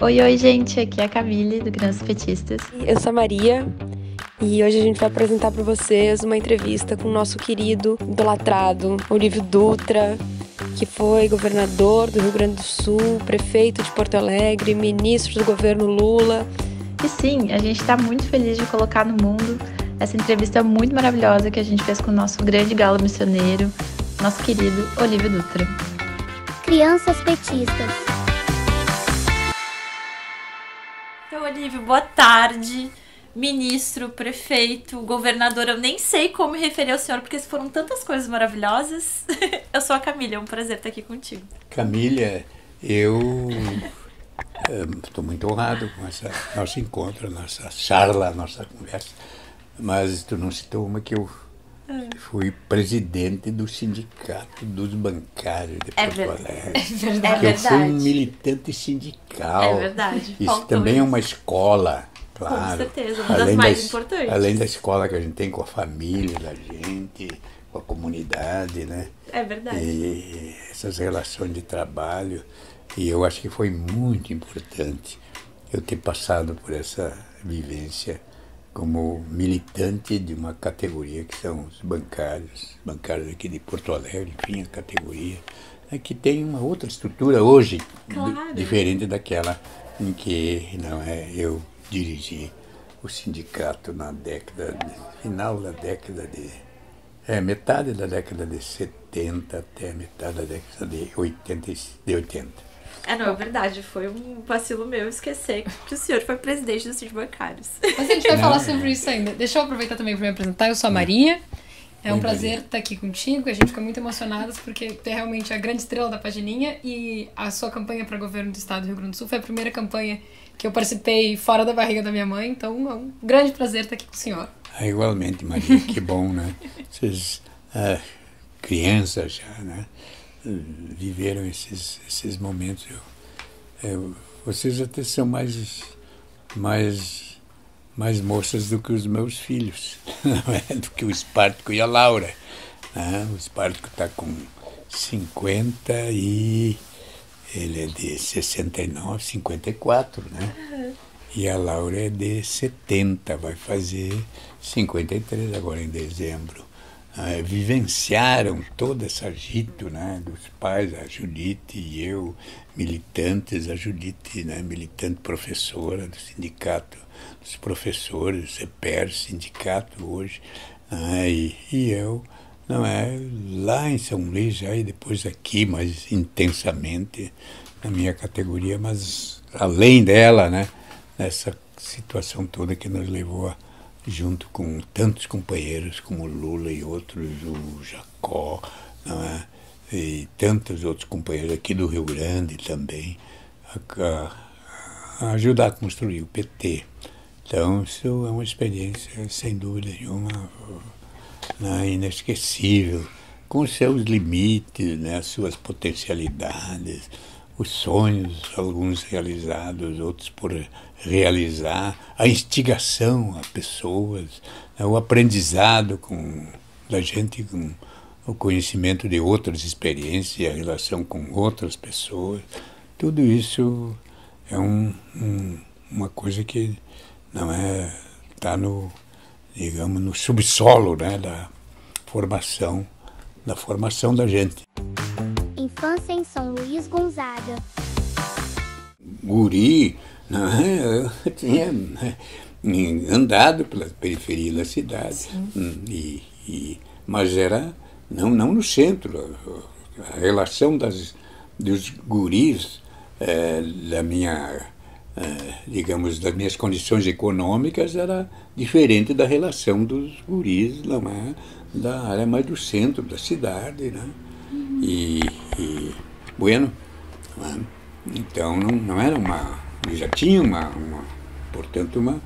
Oi, oi, gente. Aqui é a Camille, do Crianças Petistas. Eu sou a Maria. E hoje a gente vai apresentar para vocês uma entrevista com o nosso querido, idolatrado Olívio Dutra, que foi governador do Rio Grande do Sul, prefeito de Porto Alegre, ministro do governo Lula. E sim, a gente está muito feliz de colocar no mundo essa entrevista muito maravilhosa que a gente fez com o nosso grande galo missioneiro, nosso querido Olívio Dutra. Crianças Petistas. Olívio, boa tarde ministro, prefeito, governador, eu nem sei como me referir ao senhor, porque foram tantas coisas maravilhosas. eu sou a Camila, é um prazer estar aqui contigo. Camila, eu estou muito honrado com esse nosso encontro, nossa charla, nossa conversa, mas tu não citou uma que eu fui presidente do sindicato dos bancários de É Porto ver- Alegre. É verdade. Eu fui um militante sindical. É verdade. Isso Faltou também é isso. uma escola, claro. certeza, uma das mais importantes. Além da escola que a gente tem com a família da gente, com a comunidade, né? É verdade. E essas relações de trabalho. E eu acho que foi muito importante eu ter passado por essa vivência como militante de uma categoria que são os bancários, bancários aqui de Porto Alegre, enfim, a categoria, é que tem uma outra estrutura hoje, Claro. diferente daquela em que não é, eu dirigi o sindicato na década, de, final da década de é, metade da década de 70 até metade da década de 80. e- De 80. É, não, é verdade. Foi um vacilo meu esquecer que o senhor foi presidente dos sindicatos bancários. Mas a gente vai falar sobre isso ainda. Deixa eu aproveitar também para me apresentar. Eu sou a Maria. É um Oi, prazer Maria. estar aqui contigo. A gente fica muito emocionadas porque tu é realmente a grande estrela da pagininha e a sua campanha para governo do estado do Rio Grande do Sul foi a primeira campanha que eu participei fora da barriga da minha mãe. Então é um grande prazer estar aqui com o senhor. Ah, igualmente, Maria, que bom, né? Vocês, ah, crianças já, né? Viveram esses, esses momentos. Eu, eu- vocês até são mais, mais, mais moças do que os meus filhos, é? do que o Espartaco e a Laura. né? O Espartaco está com 50 e ele é de 69, 54, né? E a Laura é de 70, vai fazer 53 agora em dezembro. Ah, vivenciaram todo esse agito né, dos pais, a Judite e eu, militantes, a Judite, né, militante professora do sindicato dos professores, CEPER, sindicato hoje, né, e, e eu, não é, lá em São Luís, já, e depois aqui, mais intensamente, na minha categoria, mas além dela, né, nessa situação toda que nos levou a, junto com tantos companheiros como Lula e outros, o Jacó, é? e tantos outros companheiros aqui do Rio Grande também, a, a- ajudar a construir o PT. Então, isso é uma experiência, sem dúvida nenhuma, né, inesquecível, com seus limites, né, as suas potencialidades, os sonhos, alguns realizados, outros por realizar, a instigação a pessoas, né, o aprendizado com, da gente com o conhecimento de outras experiências e a relação com outras pessoas. Tudo isso é um, um- uma coisa que não é está no digamos no subsolo né, da formação da formação da gente Infância em São Luís Gonzaga. guri, não é? eu tinha né, andado pela periferia da cidade, hum, e, e- mas era não, não no centro. A relação das, dos guris, eh, da minha, eh, digamos, das minhas condições econômicas era diferente da relação dos guris, não é? Da área mais do centro da cidade, né? E, e bueno, não é? Então não, não era uma. Já tinha uma, uma portanto, uma,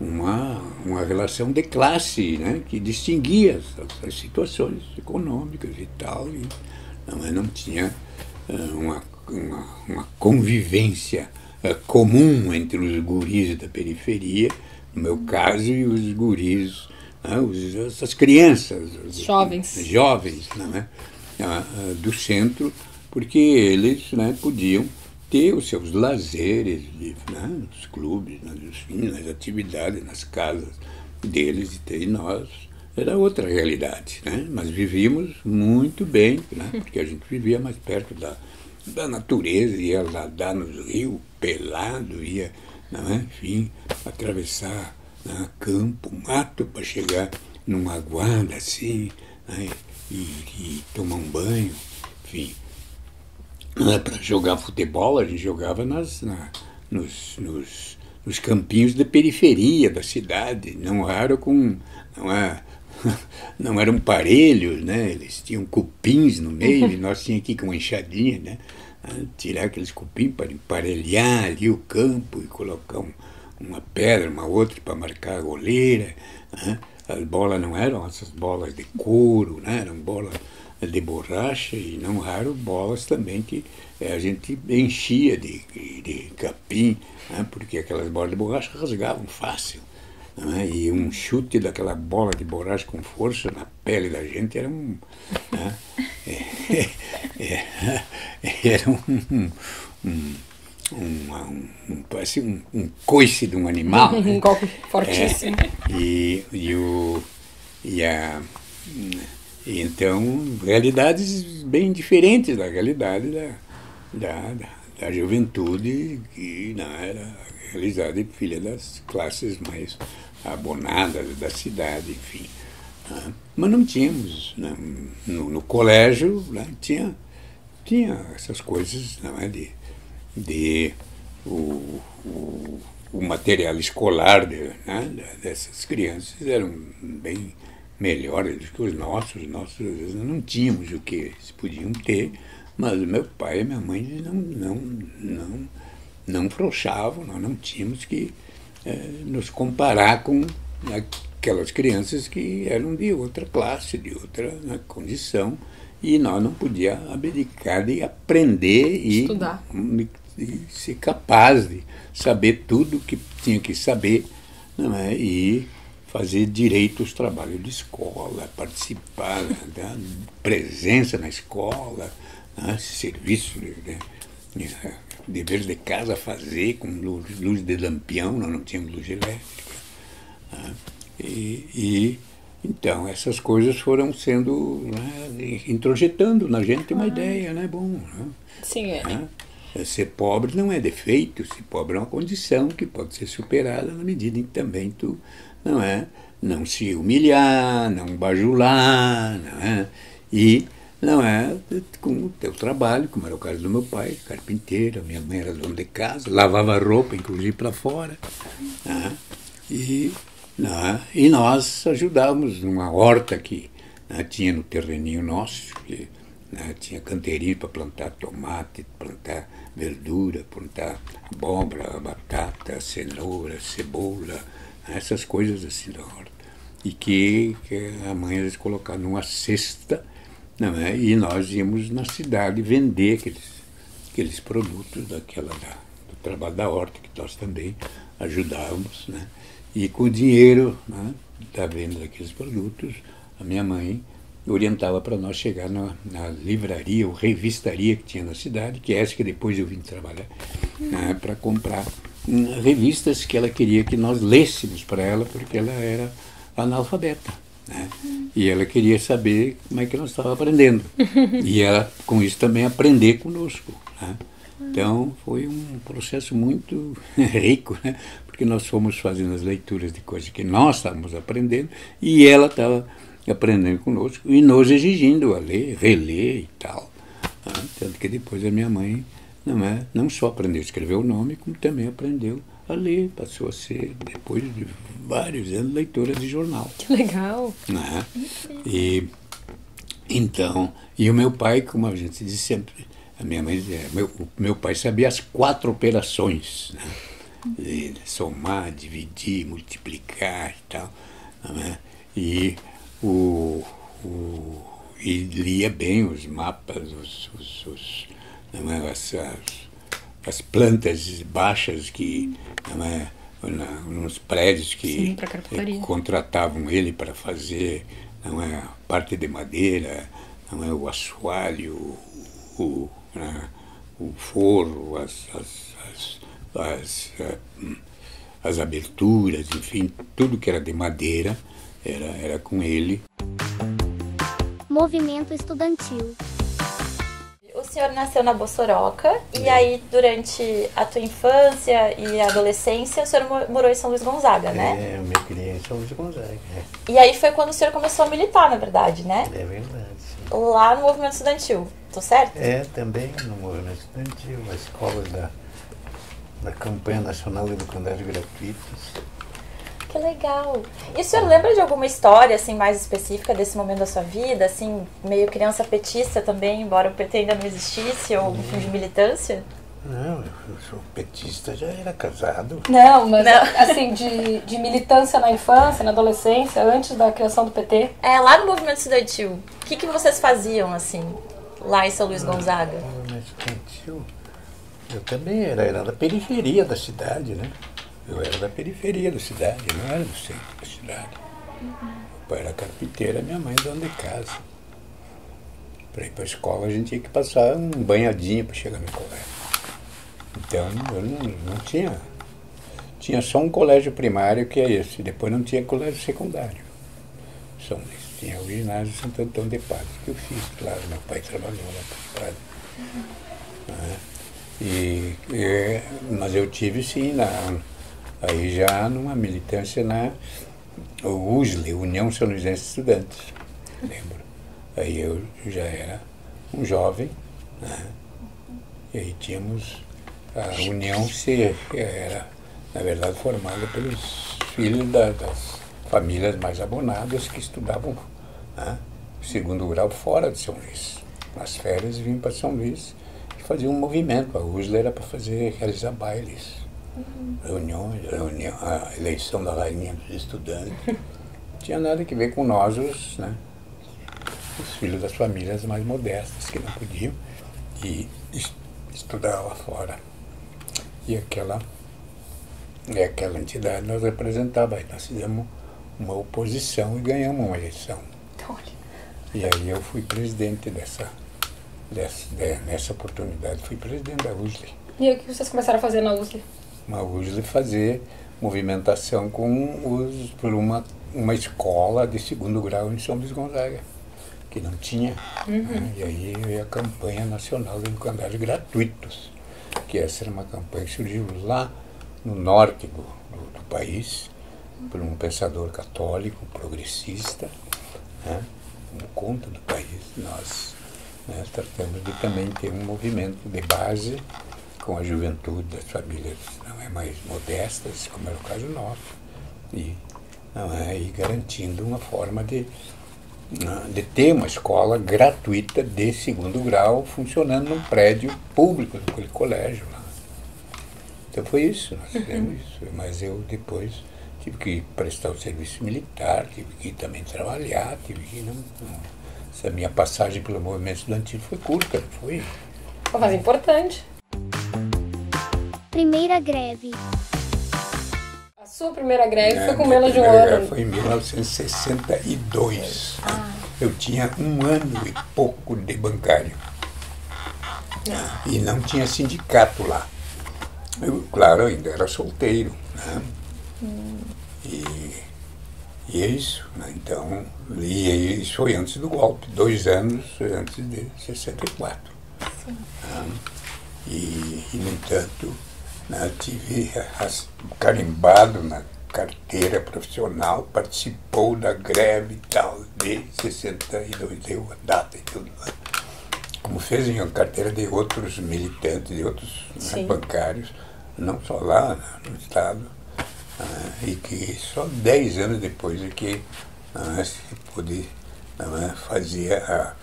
uma, uma relação de classe né, que distinguia as, as situações econômicas e tal. E não, não tinha eh, uma, uma, uma convivência eh, comum entre os guris da periferia, no meu caso, e os guris, né, os, essas crianças, os Jovens. jovens não é? Do centro, porque eles né, podiam ter os seus lazeres né, nos clubes, nas, enfim, nas atividades, nas casas deles e nós. Era outra realidade, né? mas vivíamos muito bem, né? porque a gente vivia mais perto da, da natureza, ia nadar nos rios, pelado, ia, é? enfim, atravessar né, campo, mato para chegar numa guarda assim, né, e, e, tomar um banho, enfim. Né, para jogar futebol, a gente jogava nas, na, nos, nos, nos, campinhos da periferia da cidade, não raro com. Não, é, não eram parelhos, né? eles tinham cupins no meio, e nós tínhamos aqui com uma enxadinha, né? tirar aqueles cupins para emparelhar ali o campo e colocar um, uma pedra, uma outra para marcar a goleira. Né? As bolas não eram essas bolas de couro, né? eram bolas de borracha e não raro bolas também que eh, a gente enchia de, de capim, né? porque aquelas bolas de borracha rasgavam fácil. Né? E um chute daquela bola de borracha com força na pele da gente era um. Né? É, é, é, era um, um um, um, parece um, um coice de um animal. um né? golpe fortíssimo. É, e, e, o, e a. Então, realidades bem diferentes da realidade da, da, da, da juventude que não era realizada filha das classes mais abonadas da cidade, enfim. Né? Mas não tínhamos, né? no, no, colégio né? tinha, tinha essas coisas não é, de de o, o, o material escolar de, né, dessas crianças eram bem melhores do que os nossos. Nossos às vezes não tínhamos o que eles podiam ter, mas meu pai e minha mãe não não não não frouxavam, nós não tínhamos que é, nos comparar com aquelas crianças que eram de outra classe, de outra né, condição, e nós não podíamos abdicar de aprender e Estudar de ser capaz de saber tudo que tinha que saber não é? e fazer direito aos trabalhos de escola, participar da presença na escola, né? serviço, né? dever de casa fazer com luz, luz de lampião, nós não tínhamos luz elétrica. Né? E, e, então essas coisas foram sendo né, introjetando na gente uma ideia, né? Bom, né? Sim, é. Né? Ser pobre não é defeito, ser pobre é uma condição que pode ser superada na medida em que também tu não é não se humilhar, não bajular, não é? E não é com o teu trabalho, como era o caso do meu pai, carpinteiro, minha mãe era dona de casa, lavava roupa, inclusive para fora. Né? E, né? e nós ajudávamos numa horta que né, tinha no terreninho nosso, que né, tinha canteirinho para plantar tomate, plantar verdura, plantar abóbora, batata, cenoura, cebola, essas coisas assim da horta. E que, que a mãe eles colocar numa cesta, é? e nós íamos na cidade vender aqueles, aqueles produtos daquela, da, do trabalho da horta, que nós também ajudávamos. Né? E com o dinheiro né, da venda daqueles produtos, a minha mãe orientava para nós chegar na, na, livraria ou revistaria que tinha na cidade, que é essa que depois eu vim trabalhar, né, para comprar hum, revistas que ela queria que nós lêssemos para ela, porque ela era analfabeta. Né? E ela queria saber como é que nós estávamos aprendendo. E ela, com isso, também aprender conosco. Né? Então, foi um processo muito rico, né? porque nós fomos fazendo as leituras de coisas que nós estávamos aprendendo e ela estava aprendendo conosco e nos exigindo a ler, reler e tal. Né? Tanto que depois a minha mãe não, é, não só aprendeu a escrever o nome, como também aprendeu a ler. Passou a ser, depois de vários anos, leitora de jornal. Que legal! Né? E, então, e o meu pai, como a gente diz sempre, a minha mãe dizia, meu, meu pai sabia as quatro operações, né? De somar, dividir, multiplicar e tal. Né? E o, o, e lia bem os mapas, os, os, os não é, as, as, as, plantas baixas que não é, na, nos prédios que Sim, eh, contratavam ele para fazer não é, a parte de madeira, não é, o assoalho, o, né, o forro, as, as, as, as, eh, as aberturas, enfim, tudo que era de madeira era, era com ele. Movimento estudantil. O senhor nasceu na Bossoroca e aí durante a tua infância e adolescência o senhor mo- morou em São Luís Gonzaga, né? É, eu me criei em São Luís Gonzaga. É, E aí foi quando o senhor começou a militar, na verdade, né? é verdade, sim. Lá no movimento estudantil, tô certo? É, também no movimento estudantil, a escola da, da campanha nacional de educandagem gratuitos. Que legal. E o senhor lembra de alguma história assim mais específica desse momento da sua vida, assim, meio criança petista também, embora o PT ainda não existisse, ou enfim, de militância? Não, eu sou petista, já era casado. Não, mas Não. assim, de, de militância na infância, na adolescência, antes da criação do PT. É, lá no movimento estudantil, o que, que vocês faziam, assim, lá em São Luís Gonzaga? No movimento estudantil, eu também era, era da periferia da cidade, né? Eu era da periferia da cidade, não era do centro da cidade. O pai era carpinteiro, minha mãe dona de casa. Para ir para a escola a gente tinha que passar um banhadinho para chegar no colégio. Então eu não, não tinha. Tinha só um colégio primário que é esse, depois não tinha colégio secundário. São Luís. Tinha o ginásio Santo Antônio de Paz, que eu fiz, claro, meu pai trabalhou lá para Prado. Né? E, e- mas eu tive sim, na, aí já numa militância na USLE, União São Luisense de Estudantes, lembro. Aí eu já era um jovem, né? e aí tínhamos a União se era, na verdade, formada pelos filhos da- das famílias mais abonadas que estudavam né? segundo grau fora de São Luís. Nas férias vinham para São Luís e faziam um movimento. A USLA era para fazer, realizar bailes, reuniões, reunião, a eleição da rainha dos estudantes. Não tinha nada que ver com nós, os, né? os filhos das famílias mais modestas que não podiam e es- estudar lá fora. E aquela, e aquela entidade nós representava. Aí nós fizemos uma oposição e ganhamos uma eleição. E aí eu fui presidente dessa, dessa de- nessa oportunidade, fui presidente da USLE. E o que vocês começaram a fazer na USP? Uma USLE fazer movimentação com os, por uma, uma escola de segundo grau em São Luís Gonzaga, que não tinha. né? E aí veio a campanha nacional de educandários gratuitos, que essa era uma campanha que surgiu lá no norte do, do, do país, por um pensador católico, progressista, né? no conta do país. Nós né, tratamos de também ter um movimento de base com a juventude das famílias não é mais modestas, como era o caso nosso, e, não é, e garantindo uma forma de, ah, de ter uma escola gratuita de segundo grau funcionando num prédio público daquele colégio lá. Então foi isso, nós fizemos isso. Mas eu depois tive que prestar o serviço militar, tive que também trabalhar, tive que não, não- essa minha passagem pelo movimento estudantil foi curta, não foi? Mas é importante. Primeira greve. A sua primeira greve É, foi com um greve ano. Foi em 1962. Eu tinha um ano e pouco de bancário. E não tinha sindicato lá. Eu, claro, ainda era solteiro. Né? E, e é isso. Né? Então, e isso foi antes do golpe, dois anos antes de 64. Né? E, e, no entanto, né, tive as- carimbado na carteira profissional, participou da greve e tal, de 62, deu a data e tudo. Como fez em carteira de outros militantes, de outros né, bancários, não só lá né, no Estado, ah, e que só 10 anos depois é que ah, se pôde ah, fazer a,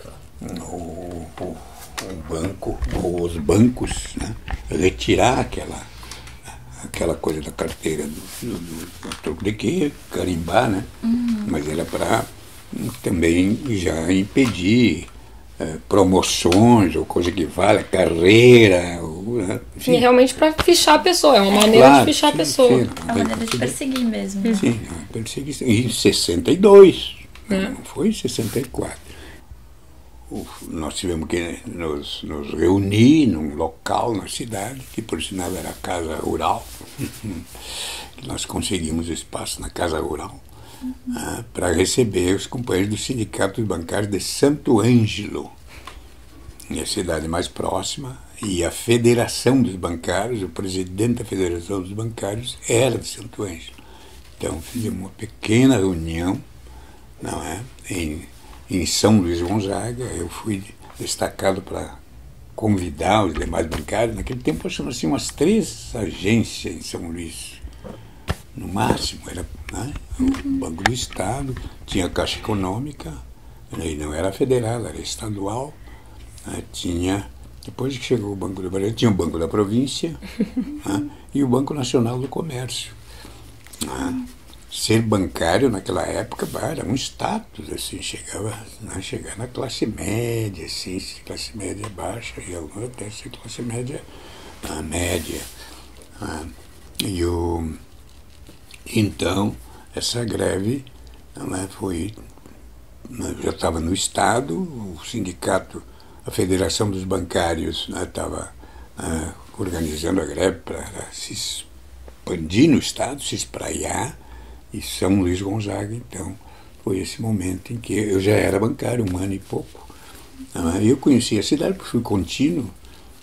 o, o, o banco, ou os bancos, né, retirar aquela, aquela coisa da carteira do, do, do, do troco de que carimbar, né? Mas era para também já impedir eh, promoções ou coisa que vale, carreira, ou, né? E realmente pra fichar a pessoa. É uma maneira Claro, de fichar sim, a pessoa. sim, É uma maneira de perseguir mesmo. Sim, é uma perseguição. Em 62, não foi em 64. Nós tivemos que nos, nos, reunir num local na cidade, que por sinal era a Casa Rural. nós conseguimos espaço na Casa Rural uhum. ah, para receber os companheiros do Sindicato Bancário de Santo Ângelo, a cidade mais próxima, e a Federação dos Bancários, o presidente da Federação dos Bancários era de Santo Ângelo. Então fizemos uma pequena reunião, não é, em em São Luís Gonzaga. Eu fui destacado para convidar os demais bancários. Naquele tempo, tínhamos assim, umas três agências em São Luís. No máximo, era né, o Banco do Estado, tinha a Caixa Econômica, e não era federal, era estadual. Né, tinha, depois que chegou o Banco do Brasil, tinha o Banco da Província né, e o Banco Nacional do Comércio. Né ser bancário naquela época era um status, assim, chegava né, chegar na classe média, assim, classe média baixa, e alguns até ser classe média a média. Ah, e o, então, essa greve né, foi. Né, já estava no Estado, o sindicato, a Federação dos Bancários estava né, organizando a greve para se expandir no Estado, se espraiar e São Luís Gonzaga, então, foi esse momento em que eu já era bancário, um ano e pouco. É? Eu conhecia a cidade, porque fui contínuo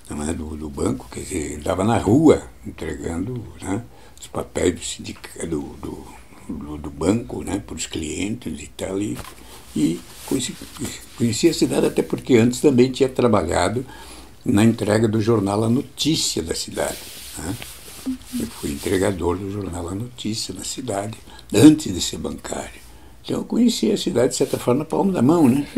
é? do, do, banco, quer dizer, estava na rua entregando né, os papéis do, sindicato, do, do, do, banco né, para os clientes e tal. E, e conheci, conheci a cidade até porque antes também tinha trabalhado na entrega do jornal A Notícia da cidade. Né? Eu fui entregador do jornal A Notícia na cidade antes de ser bancário. Então eu conhecia a cidade, de certa forma, na palma da mão, né?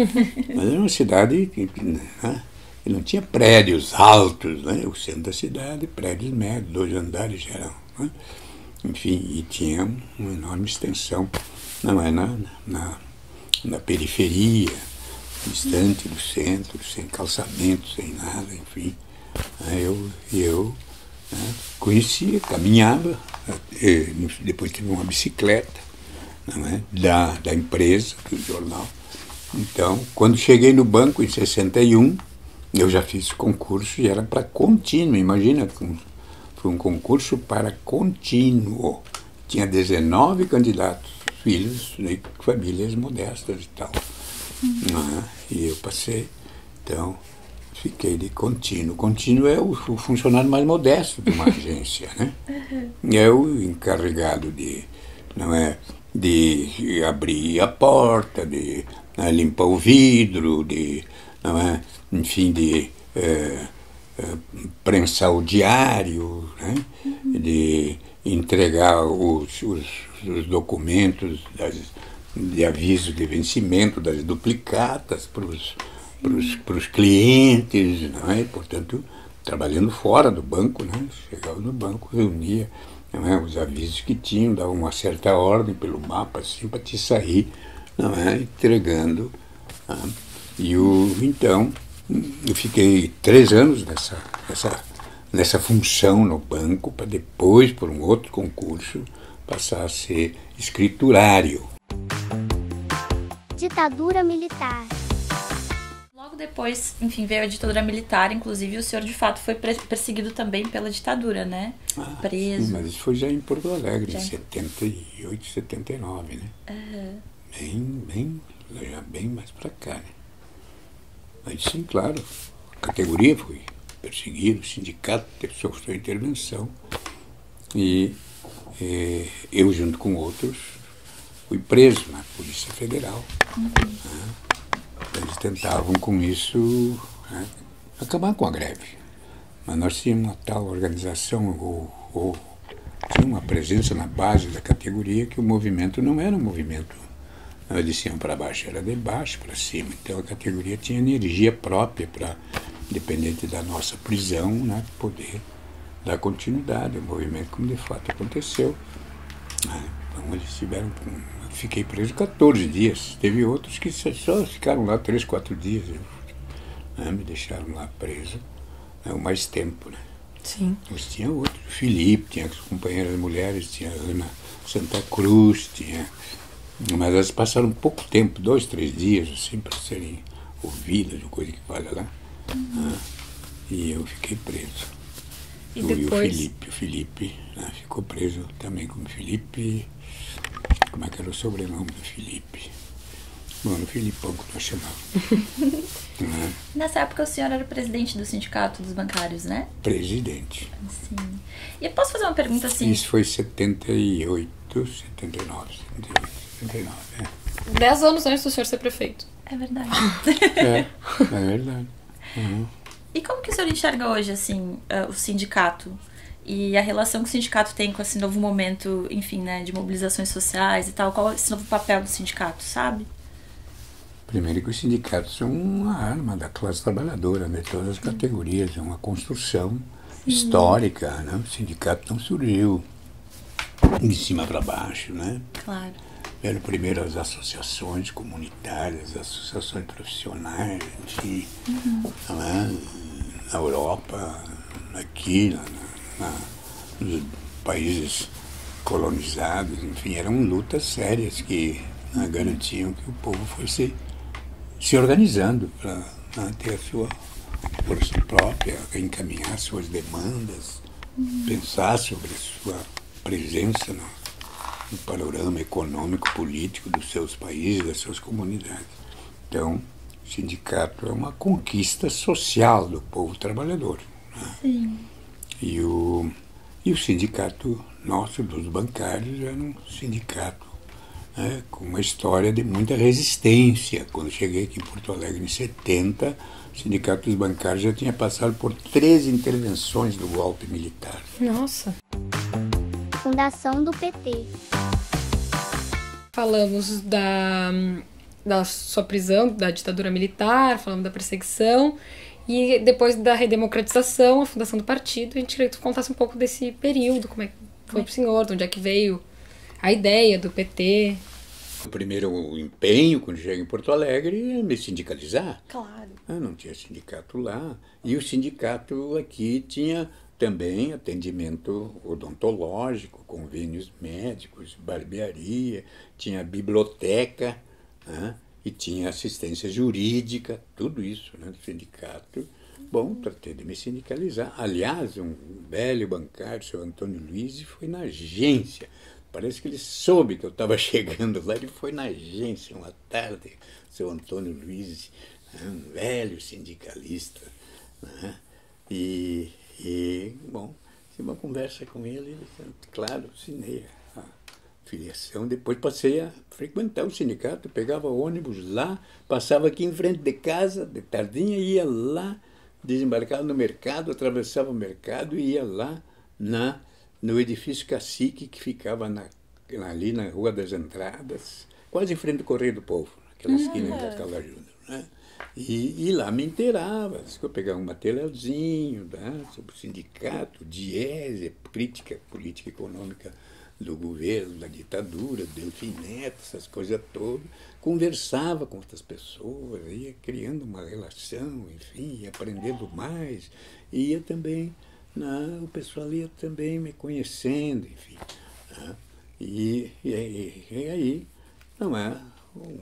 Mas era uma cidade que, né? não tinha prédios altos, né? O centro da cidade, prédios médios, dois andares geral. Né? Enfim, e tinha uma enorme extensão, não é na, na, na periferia, distante do centro, sem calçamento, sem nada, enfim. Eu, eu né, conhecia, caminhava, depois tive uma bicicleta é? da, da empresa, do jornal. Então, quando cheguei no banco em 61, eu já fiz concurso e era para contínuo, imagina, foi um concurso para contínuo. Tinha 19 candidatos, filhos de famílias modestas e tal. Uhum. E eu passei. Então, fiquei de contínuo. Contínuo é o, funcionário mais modesto de uma agência, né? É o encarregado de, não é, de abrir a porta, de né, limpar o vidro, de, não é, enfim, de é, é, prensar o diário, né? Uhum. de entregar os, os, os documentos das, de aviso de vencimento das duplicatas para os para os clientes, não é? portanto, trabalhando fora do banco, né? chegava no banco, reunia não é? os avisos que tinham, dava uma certa ordem pelo mapa, assim, para te sair, não é? entregando. Tá? E o, então, eu fiquei três anos nessa, nessa, nessa função no banco, para depois, por um outro concurso, passar a ser escriturário. Ditadura militar logo depois, enfim, veio a ditadura militar, inclusive o senhor de fato foi perseguido também pela ditadura, né? Ah, Preso. Sim, mas isso foi já em Porto Alegre, já. em 78, 79, né? Uhum. Bem, bem, já bem mais para cá, né? Mas sim, claro, a categoria foi perseguida, o sindicato sofreu intervenção e, e eu, junto com outros, fui preso na Polícia Federal. Uhum. Né? Eles tentavam com isso né, acabar com a greve. Mas nós tínhamos uma tal organização, ou, ou tinha uma presença na base da categoria que o movimento não era um movimento de cima para baixo, era de baixo para cima. Então a categoria tinha energia própria para, independente da nossa prisão, né, poder dar continuidade ao movimento, como de fato aconteceu. Né. Então eles tiveram fiquei preso 14 dias. Teve outros que só ficaram lá 3, 4 dias. Né? Me deixaram lá preso né? mais tempo. Né? Sim. Mas tinha outros. Felipe, tinha as companheiras mulheres, tinha Ana Santa Cruz, tinha. Mas elas passaram pouco tempo, dois, três dias, assim, para serem ou vilas, ou coisa que fala lá. Né? E eu fiquei preso. E o, depois? o Felipe, o Felipe né, ficou preso também como Felipe. Como é que era o sobrenome do Felipe? Mano, Filipão que nós chamávamos. né? Nessa época o senhor era presidente do sindicato dos bancários, né? Presidente. Sim. E eu posso fazer uma pergunta assim? Isso foi em 78, 79, 78, 79, é. Dez anos antes do senhor ser prefeito. É verdade. É, é verdade. Uhum. E como que o senhor enxerga hoje, assim, eh, o sindicato? E a relação que o sindicato tem com esse novo momento, enfim, né, de mobilizações sociais e tal? Qual é esse novo papel do sindicato, sabe? Primeiro que os sindicatos são uma arma da classe trabalhadora, de todas as categorias, é uma construção histórica, né? O sindicato não surgiu de cima para baixo, né? Claro. Eram primeiro as associações comunitárias, as associações profissionais, enfim, né? na Europa, aqui, na, nos países colonizados, enfim, eram lutas sérias que né, garantiam que o povo fosse se organizando para ter a sua força própria, encaminhar suas demandas, pensar sobre a sua presença no, no panorama econômico, político dos seus países, das suas comunidades. Então, o sindicato é uma conquista social do povo trabalhador. né? E o, e o sindicato nosso, dos bancários, era um sindicato né, com uma história de muita resistência. Quando cheguei aqui em Porto Alegre em 70, o sindicato dos bancários já tinha passado por três intervenções do golpe militar. Nossa. Fundação do PT. Falamos da, da sua prisão, da ditadura militar, falamos da perseguição. E depois da redemocratização, a fundação do partido, a gente queria que tu contasse um pouco desse período, como é que foi pro senhor, de onde é que veio a ideia do PT. O primeiro empenho, quando cheguei em Porto Alegre, é me sindicalizar. Claro. Ah, não tinha sindicato lá. E o sindicato aqui tinha também atendimento odontológico, convênios médicos, barbearia, tinha biblioteca né? E tinha assistência jurídica, tudo isso né? sindicato. Bom, tratei de me sindicalizar. Aliás, um velho bancário, seu Antônio Luiz, foi na agência. Parece que ele soube que eu estava chegando lá, ele foi na agência uma tarde, seu Antônio Luiz, né, um velho sindicalista. né, E, e, bom, tive uma conversa com ele, ele, claro, assinei filiação. Depois passei a frequentar o sindicato, pegava ônibus lá, passava aqui em frente de casa, de tardinha, ia lá, desembarcava no mercado, atravessava o mercado e ia lá na no edifício Cacique, que ficava na, ali na Rua das Entradas, quase em frente do Correio do Povo, naquela esquina da Cala Júnior. Né? E, e lá me inteirava, eu pegava um materialzinho né, sobre o sindicato, diese, crítica política econômica do governo, da ditadura, do Delfim Neto, essas coisas todas. Conversava com outras pessoas, ia criando uma relação, enfim, ia aprendendo mais. Ia também, né, o pessoal ia também me conhecendo, enfim. né. E, e, e aí, não é um,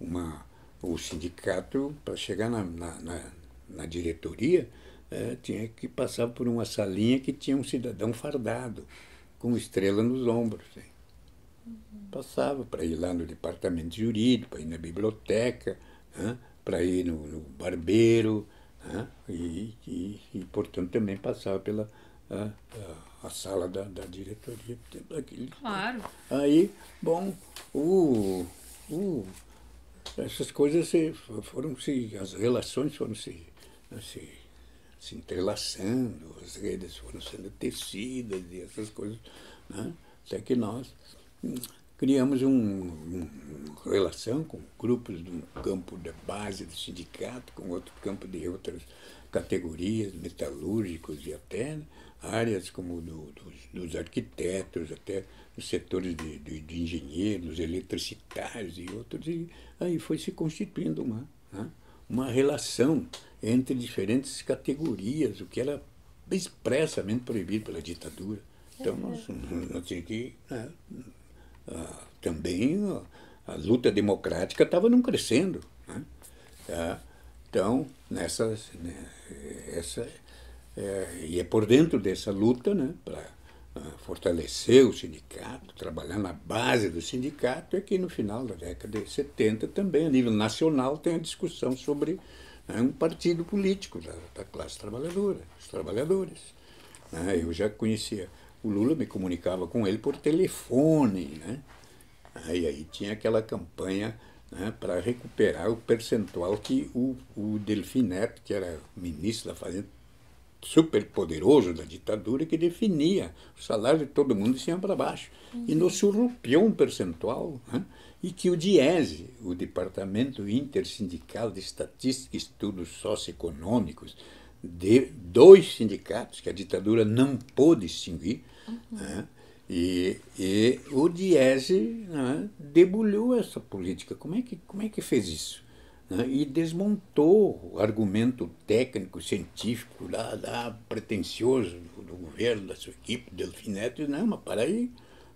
uma, o sindicato, para chegar na, na, na, na diretoria, eh, tinha que passar por uma salinha que tinha um cidadão fardado, com estrela nos ombros. hein. Passava para ir lá no departamento jurídico, para ir na biblioteca, para ir no, no barbeiro, né, e, e, e, portanto, também passava pela a, a, sala da, da diretoria. Claro. Aí, bom, o, o, essas coisas se, foram se, as relações foram se, se, se entrelaçando, as redes foram sendo tecidas e essas coisas, né? até que nós hum, criamos um, um- uma relação com grupos do campo da base do sindicato, com outro campo de outras categorias, metalúrgicos e até áreas como do, dos, dos arquitetos, até os setores de, de, de engenheiros, eletricitários e outros, e aí foi se constituindo uma, né, uma relação entre diferentes categorias, o que era expressamente proibido pela ditadura. Então nós, nós tínhamos que né, ah, também a, a luta democrática estava não crescendo. Né? Tá? Então, nessa, né, essa, é, e é por dentro dessa luta né, para fortalecer o sindicato, trabalhar na base do sindicato, é que no final da década de 70 também, a nível nacional, tem a discussão sobre né, um partido político da, da, classe trabalhadora, os trabalhadores. Né? Eu já conhecia o Lula, me comunicava com ele por telefone, né? Aí, aí tinha aquela campanha né, para recuperar o percentual que o, o Delfim Neto, que era ministro da Fazenda, super poderoso da ditadura, que definia o salário de todo mundo de cima para baixo. Uhum. E nos surrupiou um percentual, né, e que o DIESE, o Departamento Intersindical de Estatística e Estudos Socioeconômicos, de dois sindicatos que a ditadura não pôde extinguir, uhum. né, e, e o Diese né, debulhou essa política. Como é que, como é que fez isso? Né, e desmontou o argumento técnico, científico, lá, lá pretencioso do, governo, da sua equipe, Delfineto, não, mas para aí.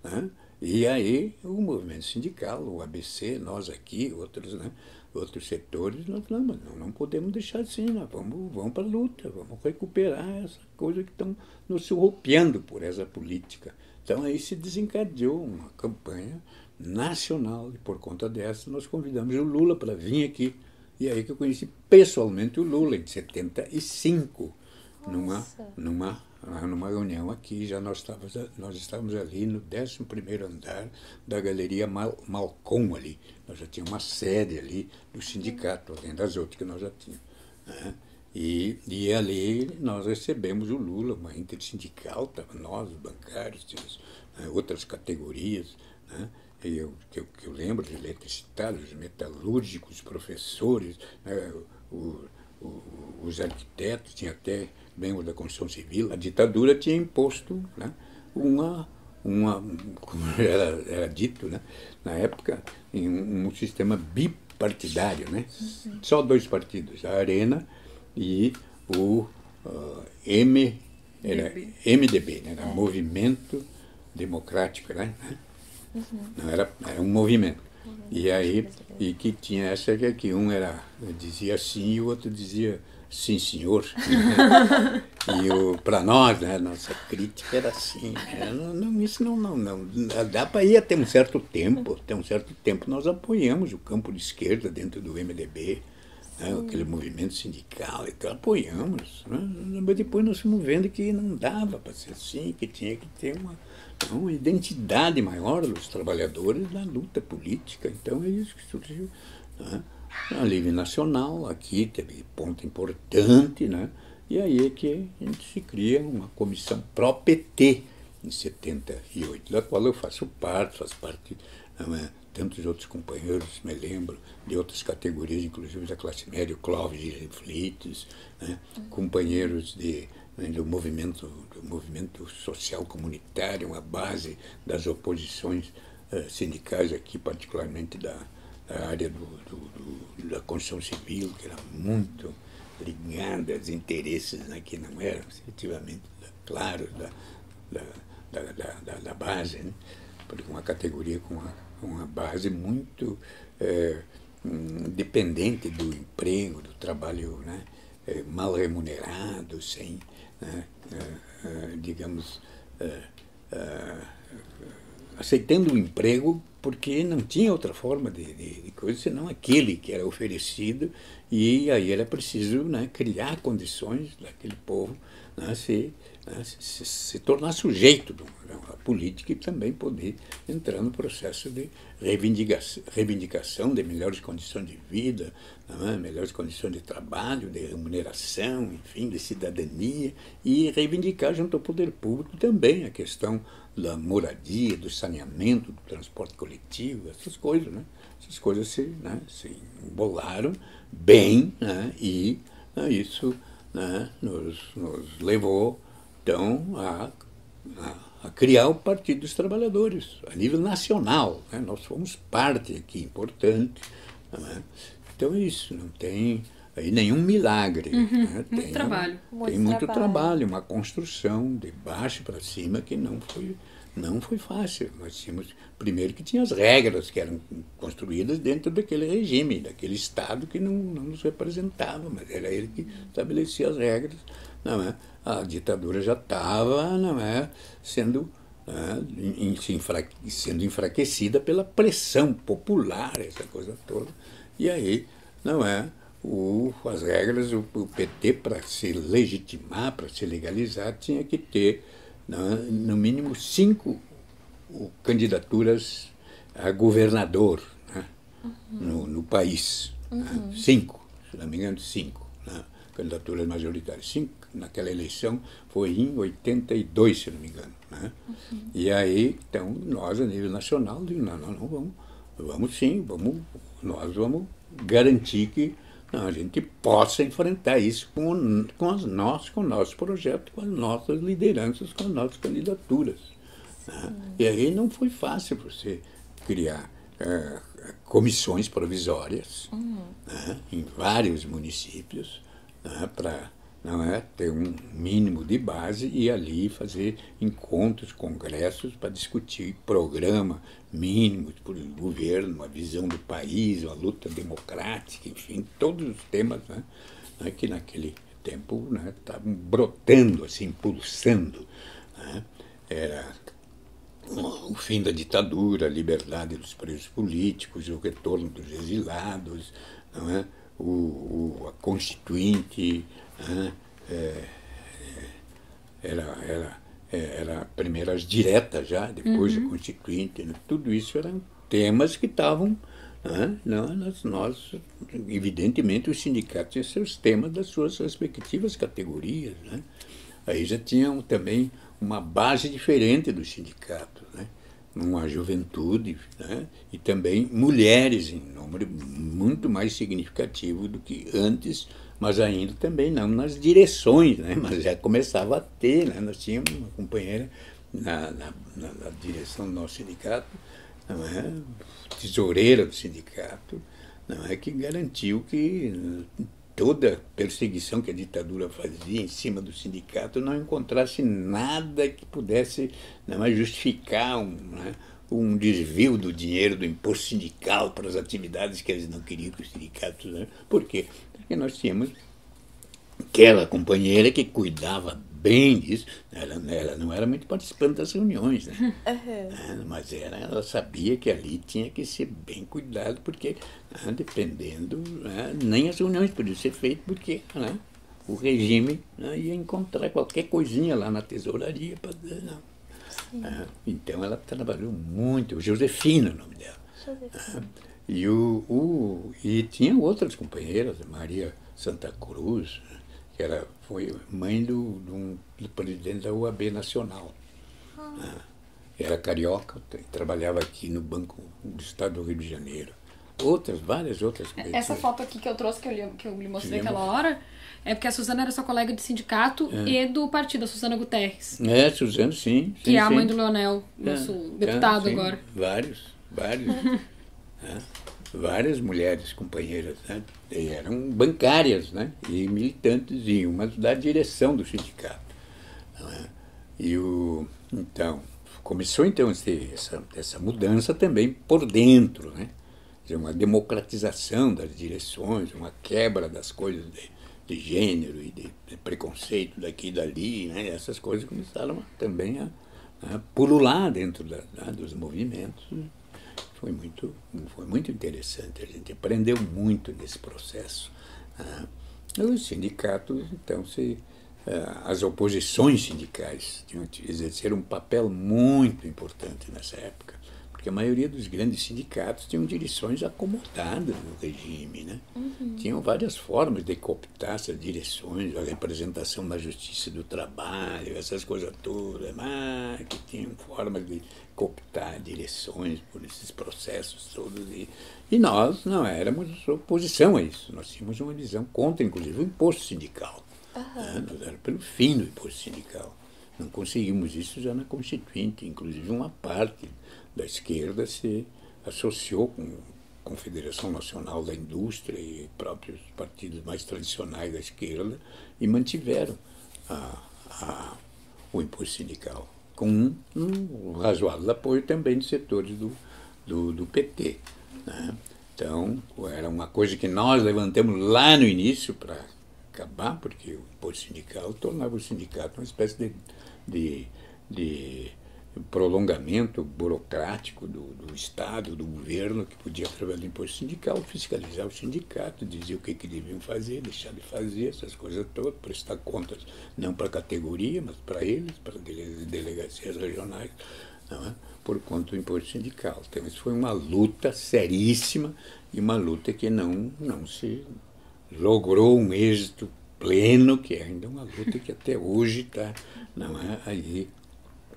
Né? E aí o movimento sindical, o ABC, nós aqui, outros, né, outros setores, nós não, não podemos deixar assim, nós vamos, vamos para a luta, vamos recuperar essa coisa que estão nos surrupiando por essa política. Então aí se desencadeou uma campanha nacional e por conta dessa nós convidamos o Lula para vir aqui. E aí que eu conheci pessoalmente o Lula, em 75, numa, numa, numa reunião aqui, já nós estávamos, nós estávamos ali no 11 andar da Galeria Mal, Malcom ali. Nós já tínhamos uma sede ali do sindicato, além das outras que nós já tínhamos. Né? E, e ali nós recebemos o Lula, uma intersindical, nós, os bancários, né, outras categorias, né, eu, que, eu, que eu lembro de eletricitários, metalúrgicos, professores, né, o, o, os arquitetos, tinha até membros da Constituição Civil, a ditadura tinha imposto né, uma, uma, como era, era dito né, na época, um, um sistema bipartidário, né, uhum. só dois partidos, a Arena e o uh, M, era MDB, né? Movimento Democrático, né? Uhum. Não, era, era um movimento. Uhum. E aí, e que tinha essa que aqui, um era, dizia sim e o outro dizia sim senhor. E para nós, né, nossa crítica era assim, né? não, não, isso não, não, não dá para ir até um certo tempo, até um certo tempo nós apoiamos o campo de esquerda dentro do MDB, né, aquele movimento sindical, então apoiamos. Né, mas depois nós fomos vendo que não dava para ser assim, que tinha que ter uma, uma identidade maior dos trabalhadores na luta política. Então é isso que surgiu. Né, a nível nacional, aqui teve ponto importante, né? E aí é que a gente se cria uma comissão pró-PT em 78, da qual eu faço parte, faço parte é, tantos outros companheiros, me lembro, de outras categorias, inclusive da classe média, Clóvis de Reflites, né, companheiros de, do, movimento, do movimento social comunitário, uma base das oposições uh, sindicais aqui, particularmente da, da área do, do, da construção civil, que era muito ligada aos interesses né, que não eram efetivamente claros da, da, da, da, base, né, porque uma categoria com uma uma base muito é, dependente do emprego, do trabalho né, é, mal remunerado, sem, né, digamos, aceitando o emprego porque não tinha outra forma de, de, de, coisa senão aquele que era oferecido e aí era preciso né, criar condições daquele povo né, se, né, se, se, tornar sujeito da política e também poder entrar no processo de reivindicação, reivindicação de melhores condições de vida, é? melhores condições de trabalho, de remuneração, enfim, de cidadania, e reivindicar junto ao poder público também a questão da moradia, do saneamento, do transporte coletivo, essas coisas. Né? Essas coisas se, né, se embolaram bem né, e né, isso né, nos, nos levou então a, a, a, criar o Partido dos Trabalhadores a nível nacional. Né? Nós fomos parte aqui importante. Né? Então é isso, não tem. aí nenhum milagre. Uhum, né? muito tem trabalho. Um, Muito tem muito trabalho. trabalho. uma construção de baixo para cima que não foi, não foi fácil. Nós tínhamos, primeiro que tinha as regras que eram construídas dentro daquele regime, daquele Estado que não, não nos representava, mas era ele que estabelecia as regras. Não é? A ditadura já estava não é, sendo né, em- sendo enfraquecida pela pressão popular, essa coisa toda. E aí, não é, o, as regras, o, o PT, para se legitimar, para se legalizar, tinha que ter, né, no mínimo, cinco o- candidaturas a governador né, no, no país. né, cinco, se não me engano, cinco né, candidaturas majoritárias. Cinco, naquela eleição foi em 82, se não me engano. Né? E aí, então, nós, a nível nacional, não, não, não, vamos, vamos sim, vamos, nós vamos garantir que não, a gente possa enfrentar isso com, com, as nós, com o nosso projeto, com as nossas lideranças, com as nossas candidaturas. né? E aí não foi fácil você criar eh, comissões provisórias né, em vários municípios para não é ter um mínimo de base e ali fazer encontros, congressos para discutir programa mínimo para o governo, uma visão do país, uma luta democrática, enfim, todos os temas né, né, que naquele tempo né, estavam brotando, assim, pulsando. né. Era o fim da ditadura, a liberdade dos presos políticos, o retorno dos exilados, não é? O, o- a constituinte, né? É, é, era, era, é, era primeiro as diretas já, depois a constituinte, né? tudo isso eram temas que estavam, né? Nós, nós, evidentemente, os sindicatos tinham seus temas das suas respectivas categorias, né? aí já tinham também uma base diferente do sindicato, né? Uma juventude né? e também mulheres em número muito mais significativo do que antes, mas ainda também não nas direções, né? mas já começava a ter, né? nós tínhamos uma companheira na, na, na- na direção do nosso sindicato, é? tesoureira do sindicato, não é que garantiu que toda perseguição que a ditadura fazia em cima do sindicato não encontrasse nada que pudesse não é, justificar um, né, um desvio do dinheiro do imposto sindical para as atividades que eles não queriam que os sindicatos. Né? Por quê? Porque nós tínhamos aquela companheira que cuidava bem disso, ela, ela não era muito participante das reuniões, né? né, mas era, ela sabia que ali tinha que ser bem cuidado, porque né, dependendo, né, nem as reuniões podiam ser feitas, porque né, o regime né, ia encontrar qualquer coisinha lá na tesouraria não. né. então ela trabalhou muito, Josefina o nome dela. né, E, o, o, e tinha outras companheiras, Maria Santa Cruz, né, que era, foi mãe do, um- do presidente da UAB Nacional. né. Era carioca, tra- trabalhava aqui no Banco do Estado do Rio de Janeiro. Outras, várias outras companheiras. Essa foto aqui que eu trouxe, que eu lhe, que eu lhe mostrei aquela hora, é porque a Suzana era sua colega de sindicato e do partido, a Suzana Guterres. É, Suzano, sim. Que sim, é a sim. mãe do Leonel, É, nosso é, deputado sim, agora. Vários, vários. né? Várias mulheres companheiras, né? E eram bancárias, né? E militantes, e umas da direção do sindicato. não é? E o, então, começou então esse- essa, essa mudança também por dentro, né? Uma democratização das direções, uma quebra das coisas de, de gênero e de, de preconceito daqui e dali, né? Essas coisas começaram também a, a pulular dentro da, da- dos movimentos. Foi muito, foi muito interessante, a gente aprendeu muito nesse processo. né? Os sindicatos, então, se, eh, as oposições sindicais tinham que exercer um papel muito importante nessa época, porque a maioria dos grandes sindicatos tinham direções acomodadas no regime, né? Tinham várias formas de cooptar essas direções, a representação na justiça do trabalho, essas coisas todas, mas que tinham formas de cooptar direções por esses processos todos. E, e nós não éramos oposição a isso, nós tínhamos uma visão contra, inclusive, o imposto sindical. né? Nós éramos pelo fim do imposto sindical. Não conseguimos isso já na Constituinte, inclusive uma parte da esquerda se associou com, Confederação Nacional da Indústria e próprios partidos mais tradicionais da esquerda e mantiveram a, a, o imposto sindical, com um, um, razoável apoio também de setores do, do, do PT. Né? Então, era uma coisa que nós levantamos lá no início para acabar, porque o imposto sindical tornava o sindicato uma espécie de, de, de prolongamento burocrático do, do, Estado, do governo, que podia, através do imposto sindical, fiscalizar o sindicato, dizer o que, que deviam fazer, deixar de fazer, essas coisas todas, prestar contas não para a categoria, mas para eles, para as delegacias regionais, é? por conta do imposto sindical. Então, isso foi uma luta seríssima e uma luta que não, não se logrou um êxito pleno, que é ainda uma luta que até hoje está não é, aí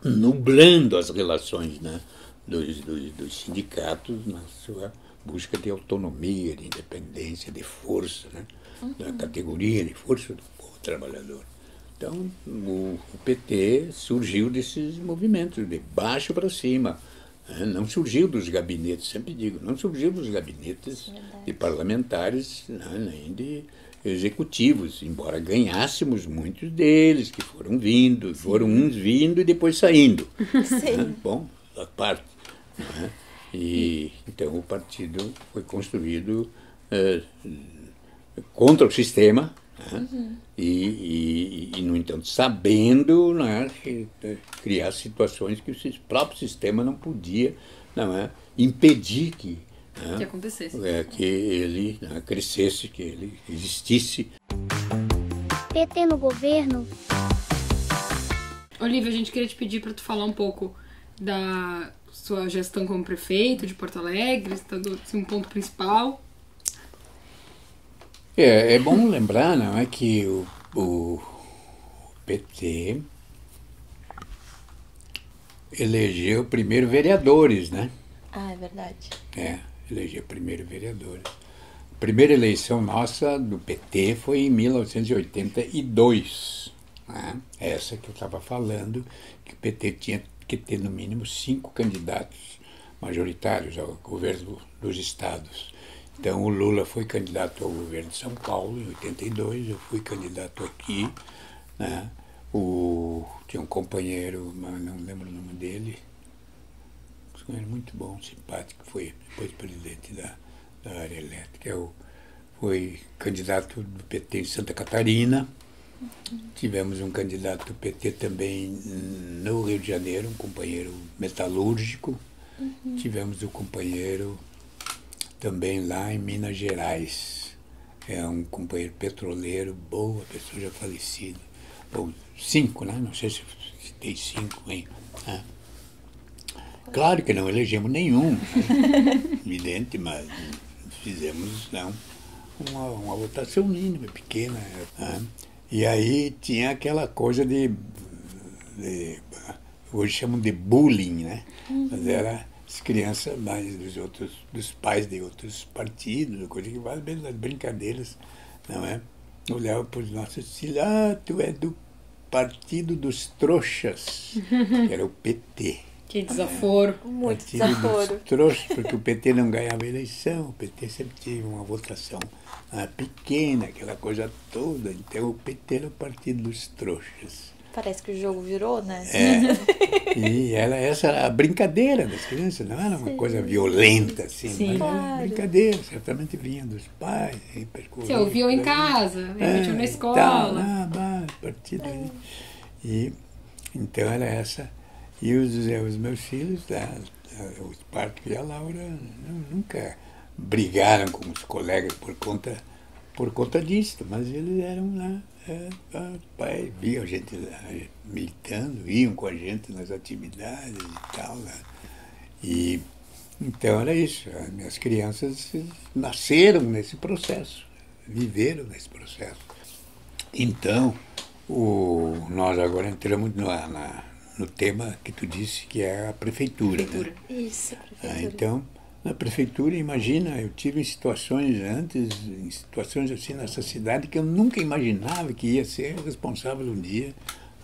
nublando as relações né, dos, dos, dos, sindicatos na sua busca de autonomia, de independência, de força, né, uhum. da categoria de força do povo trabalhador. Então, o, o PT surgiu desses movimentos, de baixo para cima. Né, não surgiu dos gabinetes, sempre digo, não surgiu dos gabinetes Verdade. de parlamentares, né, nem de executivos, embora ganhássemos muitos deles que foram vindo, Sim. foram uns vindo e depois saindo. Né? Bom, a parte. Né? E então o partido foi construído eh, contra o sistema né? uhum. e, e, e, no entanto, sabendo né, criar situações que o próprio sistema não podia não é, impedir que né? que acontecesse. É, que ele né, crescesse, que ele existisse. PT no governo. Olivia, a gente queria te pedir para tu falar um pouco da sua gestão como prefeito de Porto Alegre, estando assim, um ponto principal. É, é bom lembrar, não é que o, o PT elegeu primeiro vereadores, né? Ah, é verdade. É eleger primeiro vereador. A primeira eleição nossa do PT foi em 1982. Né? Essa que eu estava falando, que o PT tinha que ter no mínimo cinco candidatos majoritários ao governo dos estados. Então o Lula foi candidato ao governo de São Paulo em 82, eu fui candidato aqui. Né? O, tinha um companheiro, mas não lembro o nome dele, muito bom, simpático, foi depois presidente da, da área elétrica. Eu, foi candidato do PT em Santa Catarina. Tivemos um candidato do PT também no Rio de Janeiro, um companheiro metalúrgico. Uhum. Tivemos o um companheiro também lá em Minas Gerais. É um companheiro petroleiro, boa pessoa já falecido. Ou cinco, né? Não sei se, se tem cinco, hein? Ah. Claro que não elegemos nenhum, né? evidente, mas fizemos não, uma, uma votação mínima, pequena. Né? E aí tinha aquela coisa de, de, hoje chamam de bullying, né? Uhum. Mas era as crianças mais dos outros, dos pais de outros partidos, coisa que vale bem as brincadeiras, não é? Olhava para os nossos filhos, ah, tu é do partido dos trouxas, que era o PT. Que desaforo. É, Muito desaforo. Trouxe, porque o PT não ganhava eleição, o PT sempre teve uma votação ah, pequena, aquela coisa toda. Então o PT era o partido dos trouxas. Parece que o jogo virou, né? É. e ela, essa era a brincadeira das crianças, não era uma Sim. coisa violenta, assim. Sim, claro. brincadeira, certamente vinha dos pais. Você ouviu em casa, é, na escola. Tal, ah, partido. É. E, então era essa e os, os meus filhos, tá, o Esparto e a Laura, nunca brigaram com os colegas por conta, por conta disso, mas eles eram lá. É, pai, viam a gente lá militando, iam com a gente nas atividades e tal. Né? E então era isso. As minhas crianças nasceram nesse processo, viveram nesse processo. Então, o, nós agora entramos na, na no tema que tu disse, que é a prefeitura. Né? prefeitura. Né? Isso, prefeitura. Ah, então, na prefeitura, imagina, eu tive em situações antes, em situações assim nessa cidade que eu nunca imaginava que ia ser responsável um dia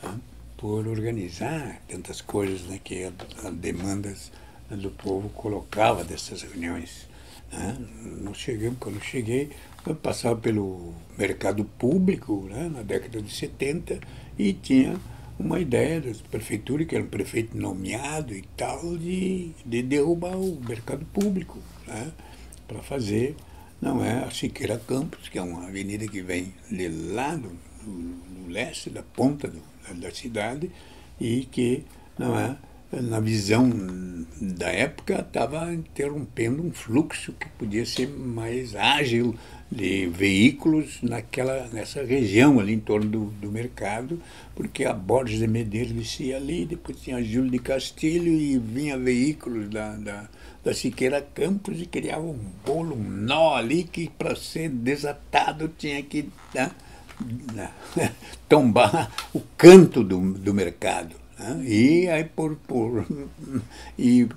né, por organizar tantas coisas né, que as demandas do povo colocava dessas reuniões Né? Nós chegamos, quando eu cheguei, eu passava pelo mercado público, né, na década de 70, e tinha uma ideia da prefeitura, que era um prefeito nomeado e tal, de, de derrubar o mercado público, né, para fazer, não é, a Siqueira Campos, que é uma avenida que vem de lá do, do, do leste, da ponta do, da, da cidade, e que, não é, na visão da época, estava interrompendo um fluxo que podia ser mais ágil de veículos naquela, nessa região ali em torno do, do mercado, porque a Borges de Medeiros descia ali, depois tinha Júlio de Castilho e vinha veículos da, da, da Siqueira Campos e criava um bolo, um nó ali que para ser desatado tinha que né, tombar o canto do, do mercado. Né? E aí por, por e,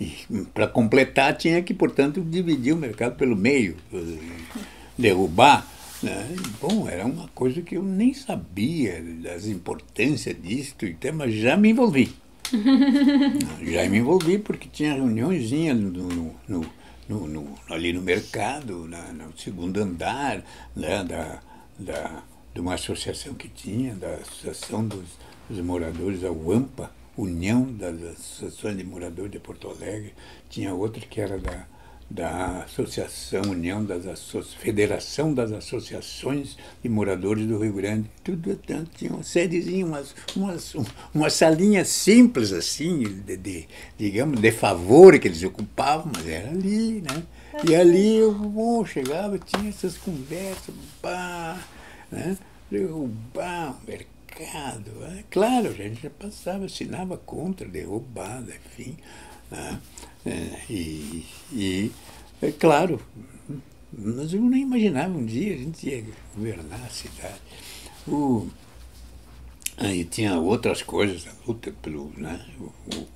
e para completar tinha que, portanto, dividir o mercado pelo meio, derrubar. Né? Bom, era uma coisa que eu nem sabia das importâncias disso, mas já me envolvi. já me envolvi porque tinha reuniõezinha no, no, no, no, ali no mercado, na, no segundo andar né, da, da, de uma associação que tinha, da Associação dos os moradores, a UAMPA, União das Associações de Moradores de Porto Alegre, tinha outra que era da, da Associação União das Associ... Federação das Associações de Moradores do Rio Grande. Tudo tanto, tinha uma sériezinha, umas, umas, uma salinha simples assim, de, de, digamos, de favor que eles ocupavam, mas era ali, né? E ali eu bom, chegava, tinha essas conversas, pá, né? Eu, pá, mercado mercado. É, claro, a gente já passava, assinava contra, derrubada, enfim. Né? É, e, e, é claro, eu nem imaginava um dia a gente ia governar a cidade. O, aí tinha outras coisas, a luta pelo. Né, o,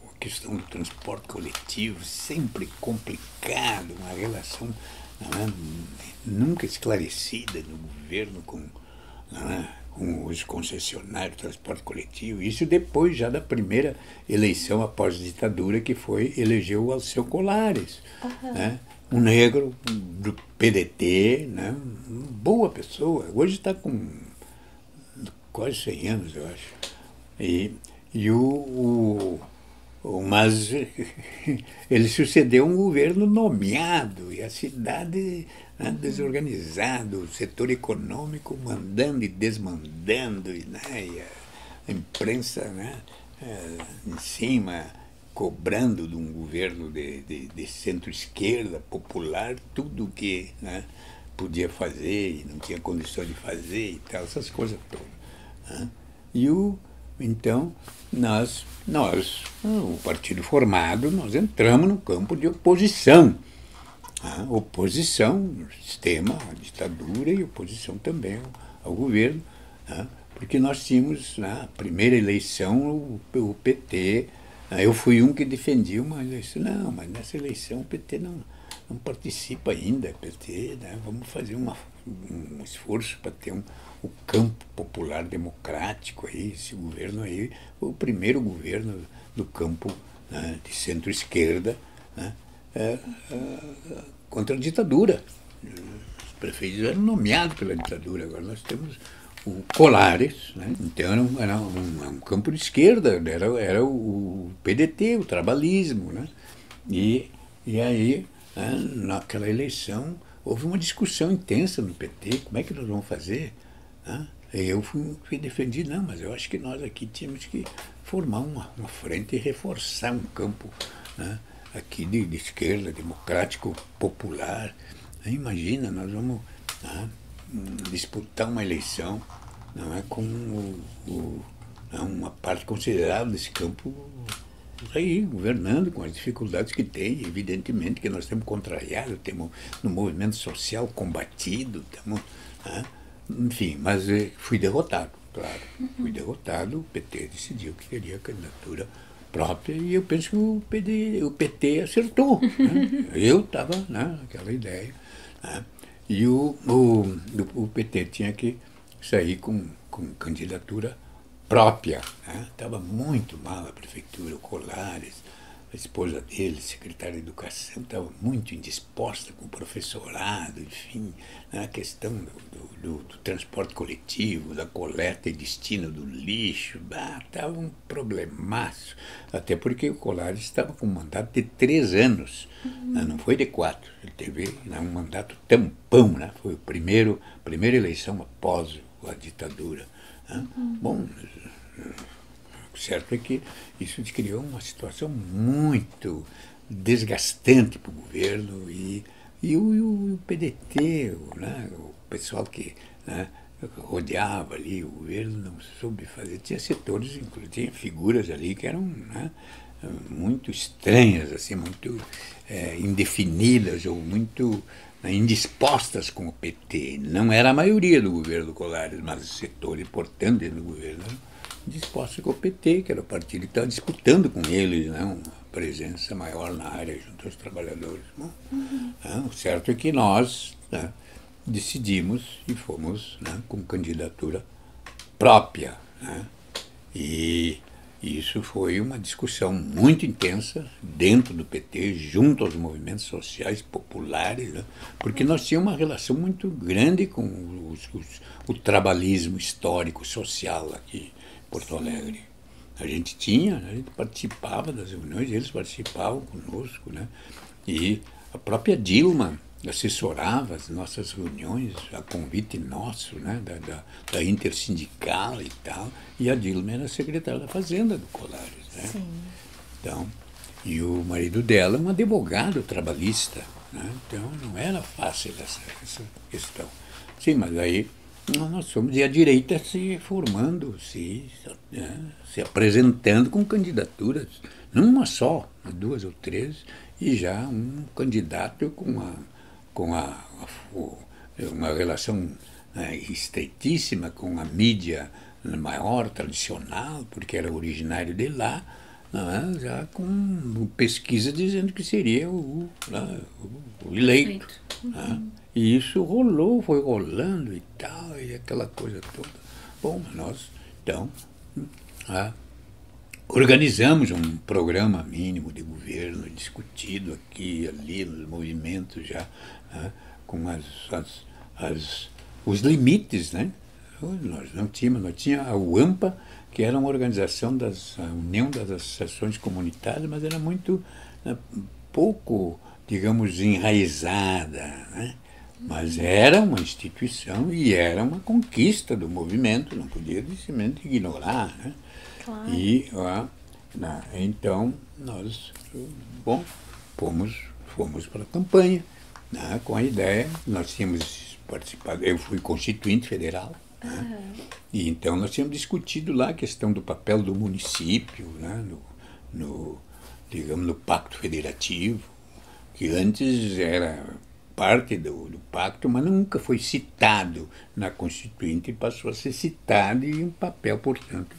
a questão do transporte coletivo, sempre complicado, uma relação né, nunca esclarecida no governo com. Né, com os concessionários de transporte coletivo, isso depois já da primeira eleição após a ditadura, que foi elegeu o Alceu Colares, uhum. né? um negro do PDT, né? boa pessoa, hoje está com quase 100 anos, eu acho. E, e o, o mas ele sucedeu um governo nomeado e a cidade né, desorganizada, o setor econômico mandando e desmandando, e, né, a imprensa né, é, em cima cobrando de um governo de, de, de centro-esquerda, popular, tudo o que né, podia fazer e não tinha condição de fazer e tal, essas coisas todas. Né. E o então, nós, nós, o partido formado, nós entramos no campo de oposição. A oposição sistema, à ditadura e oposição também ao, governo, né? porque nós tínhamos na primeira eleição o, o PT, né? eu fui um que defendia uma eleição, não, mas nessa eleição o PT não, não participa ainda, PT, né? vamos fazer uma, um esforço para ter um, o campo popular democrático aí, esse governo aí, o primeiro governo do campo né, de centro-esquerda né, é, é, contra a ditadura. Os prefeitos eram nomeados pela ditadura, agora nós temos o Colares, né, então era, um, era um, um, campo de esquerda, era, era o PDT, o trabalhismo. Né, e, e aí, né, naquela eleição, houve uma discussão intensa no PT, como é que nós vamos fazer? Né? Eu fui, fui defendi, não, mas eu acho que nós aqui tínhamos que formar uma, uma frente e reforçar um campo né? Aqui de, de, esquerda, democrático, popular. Imagina, nós vamos né? disputar uma eleição não é, com o, o, né? uma parte considerável desse campo aí governando com as dificuldades que tem, evidentemente que nós temos contrariado, temos no movimento social combatido, temos, né? Enfim, mas eh, fui derrotado, claro. Uhum. Fui derrotado, o PT decidiu que queria a candidatura própria e eu penso que o, PD, o PT acertou. Né? Eu estava né, naquela ideia. Né? E o, o, o PT tinha que sair com, com candidatura própria. Estava né? muito mal a prefeitura, o Colares. A esposa dele, secretária de Educação, estava muito indisposta com o professorado, enfim, né, a questão do, do, do, transporte coletivo, da coleta e destino do lixo, estava um problemaço. Até porque o Colares estava com um mandato de três anos, uhum. né, não foi de quatro. Ele teve né, um mandato tampão, né, foi a primeiro, primeira eleição após a ditadura. Né. Uhum. Bom, certo é que isso criou uma situação muito desgastante para o governo e, e, o, e o PDT, o, né, o pessoal que né, rodeava ali o governo não soube fazer. Tinha setores, inclusive, tinha figuras ali que eram né, muito estranhas, assim, muito é, indefinidas ou muito né, indispostas com o PT. Não era a maioria do governo do Colares, mas setores importantes do governo disposta com o PT, que era o partido que estava disputando com eles né, uma presença maior na área junto aos trabalhadores. Né? Uhum. É, o certo é que nós né, decidimos e fomos né, com candidatura própria. Né? E isso foi uma discussão muito intensa dentro do PT, junto aos movimentos sociais populares, né? porque nós tínhamos uma relação muito grande com os, os, o trabalhismo histórico, social aqui Porto Alegre. A gente tinha, a gente participava das reuniões, eles participavam conosco, né? E a própria Dilma assessorava as nossas reuniões, a convite nosso, né? Da, da, da intersindical e tal. E a Dilma era secretária da Fazenda do Colares, né? Sim. Então, e o marido dela é um advogado trabalhista, né? Então não era fácil essa, essa questão. Sim, mas aí nós somos e a direita se formando, se, é, se apresentando com candidaturas, não uma só, duas ou três, e já um candidato com, a, com a uma relação né, estreitíssima com a mídia maior, tradicional, porque era originário de lá, é? já com pesquisa dizendo que seria o, né, o, o eleito. Uhum. E isso rolou, foi rolando e tal, e aquela coisa toda. Bom, nós, então, ah, organizamos um programa mínimo de governo, discutido aqui e ali, nos movimentos já, com as, as, as, os limites, né? Nós não tínhamos, nós tínhamos a UAMPA, que era uma organização das, União das Associações Comunitárias, mas era muito né, pouco, digamos, enraizada, né? Mas era uma instituição e era uma conquista do movimento, não podia simplesmente ignorar. Né? Claro. E ó, na, então nós bom, fomos, fomos para a campanha né, com a ideia, nós tínhamos participado, eu fui constituinte federal? Uhum. E então nós tínhamos discutido lá a questão do papel do município, né? no, no, digamos, no pacto federativo, que antes era parte do, do, pacto, mas nunca foi citado na Constituinte passou a ser citado e um papel, portanto,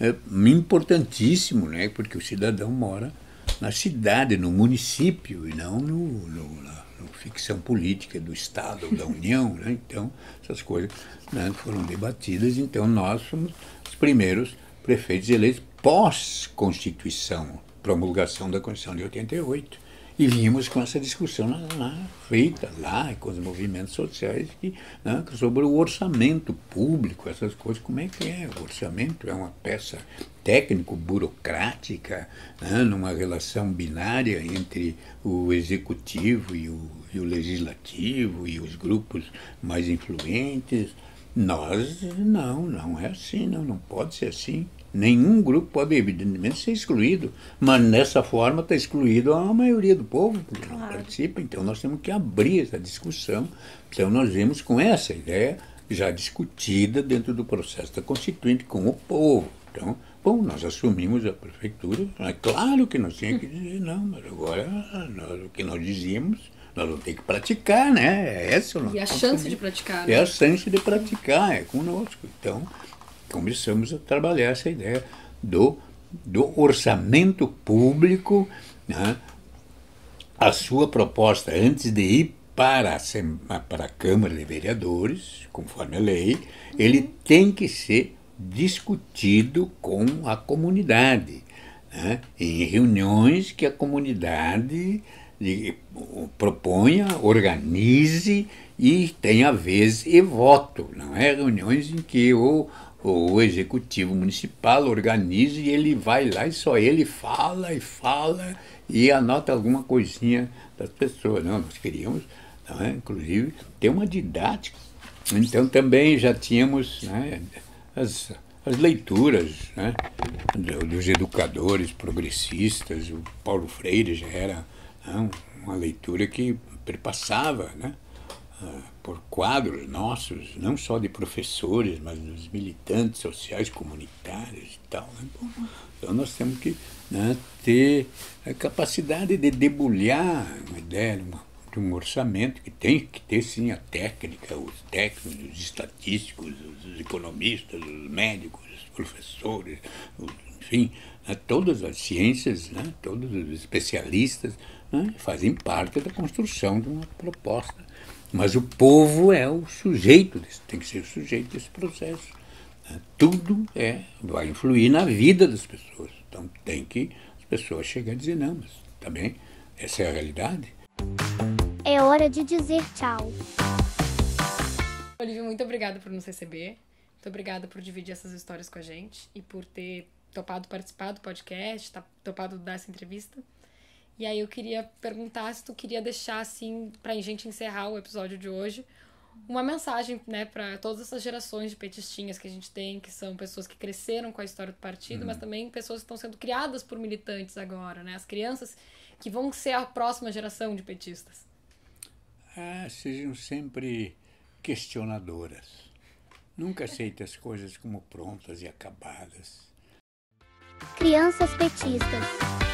é importantíssimo, né? porque o cidadão mora na cidade, no município e não no, no, na ficção política do Estado ou da União. Né? Então, essas coisas né, foram debatidas. Então, nós fomos os primeiros prefeitos eleitos pós-Constituição, promulgação da Constituição de 88. E vimos com essa discussão lá, lá, feita lá, com os movimentos sociais, que, né, sobre o orçamento público, essas coisas, como é que é? O orçamento é uma peça técnico-burocrática, né, numa relação binária entre o executivo e o, e o legislativo e os grupos mais influentes. Nós, não, não é assim, não, não pode ser assim. Nenhum grupo pode, evidentemente, ser excluído, mas dessa forma está excluído a maioria do povo, porque claro. não participa. Então nós temos que abrir essa discussão. Então nós vimos com essa ideia já discutida dentro do processo da Constituinte com o povo. Então, bom, nós assumimos a prefeitura, é claro que nós tínhamos que dizer não, mas agora nós, o que nós dizíamos nós vamos ter que praticar, né? É essa E a chance de praticar. Né? É a chance de praticar, é conosco. Então, começamos a trabalhar essa ideia do, do orçamento público, né? a sua proposta antes de ir para a, para a Câmara de Vereadores, conforme a lei, ele tem que ser discutido com a comunidade. né? em reuniões que a comunidade proponha, organize e tenha vez e voto. Não é reuniões em que o, o executivo municipal organiza e ele vai lá e só ele fala e fala e anota alguma coisinha das pessoas. Não, nós queríamos, não é? inclusive, ter uma didática. Então também já tínhamos né, as, as leituras né, dos educadores progressistas, o Paulo Freire já era né, uma leitura que perpassava né, por quadros nossos, não só de professores, mas dos militantes sociais comunitários e tal. Né? Então nós temos que né, ter a capacidade de debulhar uma ideia de um orçamento que tem que ter sim a técnica, os técnicos, os estatísticos, os economistas, os médicos, os professores, os, enfim, né, todas as ciências, né, todos os especialistas né, fazem parte da construção de uma proposta mas o povo é o sujeito, desse, tem que ser o sujeito desse processo. Né? Tudo é, vai influir na vida das pessoas. Então tem que as pessoas chegarem a dizer, não, mas também essa é a realidade. É hora de dizer tchau. Olivia, muito obrigada por nos receber. Muito obrigada por dividir essas histórias com a gente e por ter topado participar do podcast, tá, topado dar essa entrevista. E aí eu queria perguntar se tu queria deixar, assim, pra gente encerrar o episódio de hoje, uma mensagem, né, para todas essas gerações de petistinhas que a gente tem, que são pessoas que cresceram com a história do partido, uhum. mas também pessoas que estão sendo criadas por militantes agora, né? As crianças que vão ser a próxima geração de petistas. Ah, sejam sempre questionadoras. Nunca aceite as coisas como prontas e acabadas. Crianças petistas.